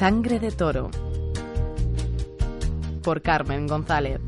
Sangre de toro. Por Carmen González.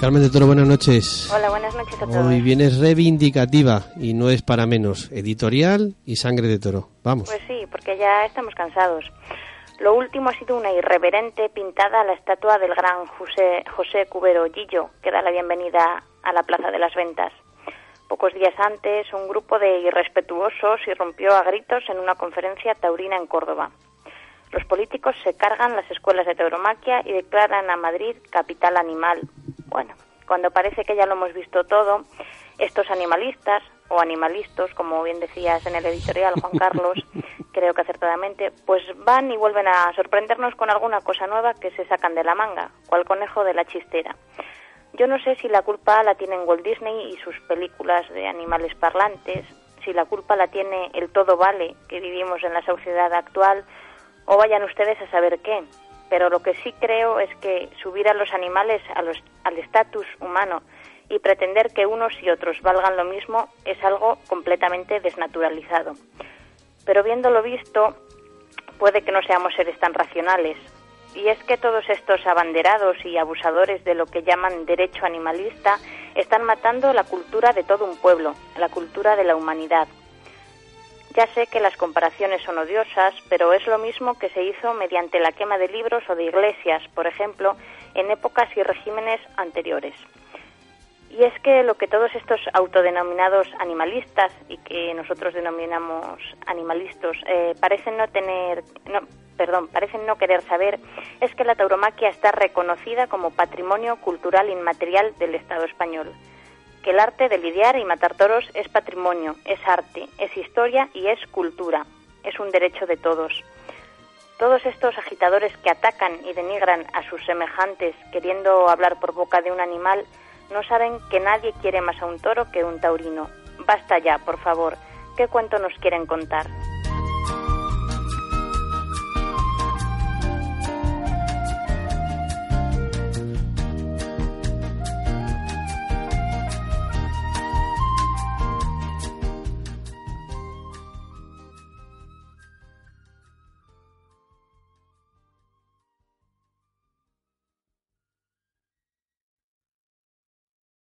Carmen de Toro, buenas noches. Hola, buenas noches a todos. Hoy vienes reivindicativa y no es para menos. Editorial y sangre de toro. Vamos. Pues sí, porque ya estamos cansados. Lo último ha sido una irreverente pintada a la estatua del gran José, José Cubero Gillo, que da la bienvenida a la Plaza de las Ventas. Pocos días antes, un grupo de irrespetuosos irrumpió a gritos en una conferencia taurina en Córdoba. Los políticos se cargan las escuelas de tauromaquia y declaran a Madrid capital animal. Bueno, cuando parece que ya lo hemos visto todo, estos animalistas o animalistas, como bien decías en el editorial Juan Carlos, creo que acertadamente, pues van y vuelven a sorprendernos con alguna cosa nueva que se sacan de la manga, cual conejo de la chistera. Yo no sé si la culpa la tienen Walt Disney y sus películas de animales parlantes, si la culpa la tiene el todo vale que vivimos en la sociedad actual, o vayan ustedes a saber qué. Pero lo que sí creo es que subir a los animales al estatus humano y pretender que unos y otros valgan lo mismo es algo completamente desnaturalizado. Pero viéndolo visto, puede que no seamos seres tan racionales. Y es que todos estos abanderados y abusadores de lo que llaman derecho animalista están matando la cultura de todo un pueblo, la cultura de la humanidad. Ya sé que las comparaciones son odiosas, pero es lo mismo que se hizo mediante la quema de libros o de iglesias, por ejemplo, en épocas y regímenes anteriores. Y es que lo que todos estos autodenominados animalistas y que nosotros denominamos animalistas eh, parecen no tener, no, perdón, parecen no querer saber es que la tauromaquia está reconocida como patrimonio cultural inmaterial del Estado español que el arte de lidiar y matar toros es patrimonio, es arte, es historia y es cultura. Es un derecho de todos. Todos estos agitadores que atacan y denigran a sus semejantes queriendo hablar por boca de un animal no saben que nadie quiere más a un toro que un taurino. Basta ya, por favor. ¿Qué cuento nos quieren contar?